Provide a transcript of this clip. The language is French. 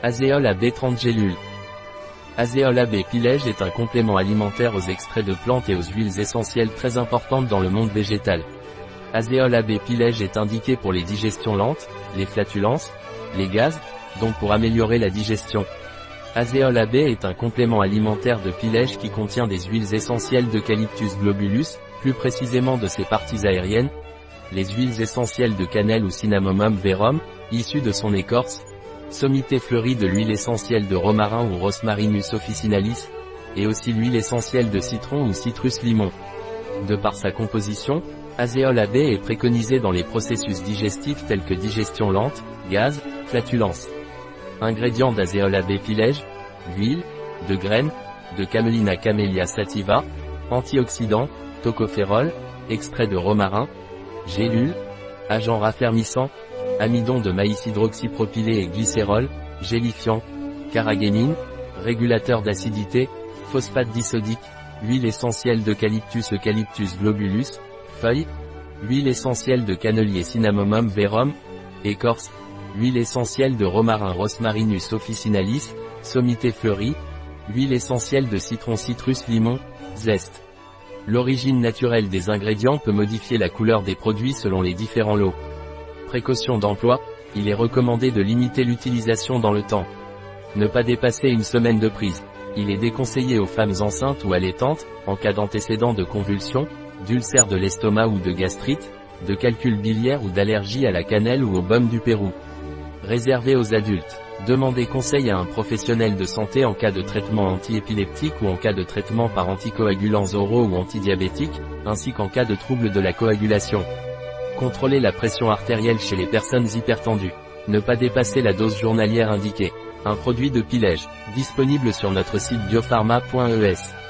Azéol AB 30 gélules. Azéol AB Pilège est un complément alimentaire aux extraits de plantes et aux huiles essentielles très importantes dans le monde végétal. Azéol AB Pilège est indiqué pour les digestions lentes, les flatulences, les gaz, donc pour améliorer la digestion. Azéol AB est un complément alimentaire de Pilège qui contient des huiles essentielles d'Eucalyptus globulus, plus précisément de ses parties aériennes, les huiles essentielles de cannelle ou Cinnamomum verum, issues de son écorce, sommité fleurie de l'huile essentielle de romarin ou Rosmarinus officinalis, et aussi l'huile essentielle de citron ou citrus limon. De par sa composition, Azéol AB est préconisé dans les processus digestifs tels que digestion lente, gaz, flatulence. Ingrédients d'Azéol AB pilège, huile, de graines, de Camelina camellia sativa, antioxydants, tocophérol, extrait de romarin, gélules, agents raffermissants, amidon de maïs hydroxypropylé et glycérol, gélifiant, carragénine, régulateur d'acidité, phosphate disodique, huile essentielle d'eucalyptus Eucalyptus globulus, feuilles, huile essentielle de cannelier Cinnamomum verum, écorce, huile essentielle de romarin Rosmarinus officinalis, sommité fleurie, huile essentielle de citron citrus limon, zeste. L'origine naturelle des ingrédients peut modifier la couleur des produits selon les différents lots. Précaution d'emploi, il est recommandé de limiter l'utilisation dans le temps. Ne pas dépasser une semaine de prise. Il est déconseillé aux femmes enceintes ou allaitantes, en cas d'antécédent de convulsions, d'ulcère de l'estomac ou de gastrite, de calcul biliaire ou d'allergie à la cannelle ou au baume du Pérou. Réservé aux adultes. Demandez conseil à un professionnel de santé en cas de traitement antiépileptique ou en cas de traitement par anticoagulants oraux ou antidiabétiques, ainsi qu'en cas de trouble de la coagulation. Contrôler la pression artérielle chez les personnes hypertendues. Ne pas dépasser la dose journalière indiquée. Un produit de pilège, disponible sur notre site biopharma.es.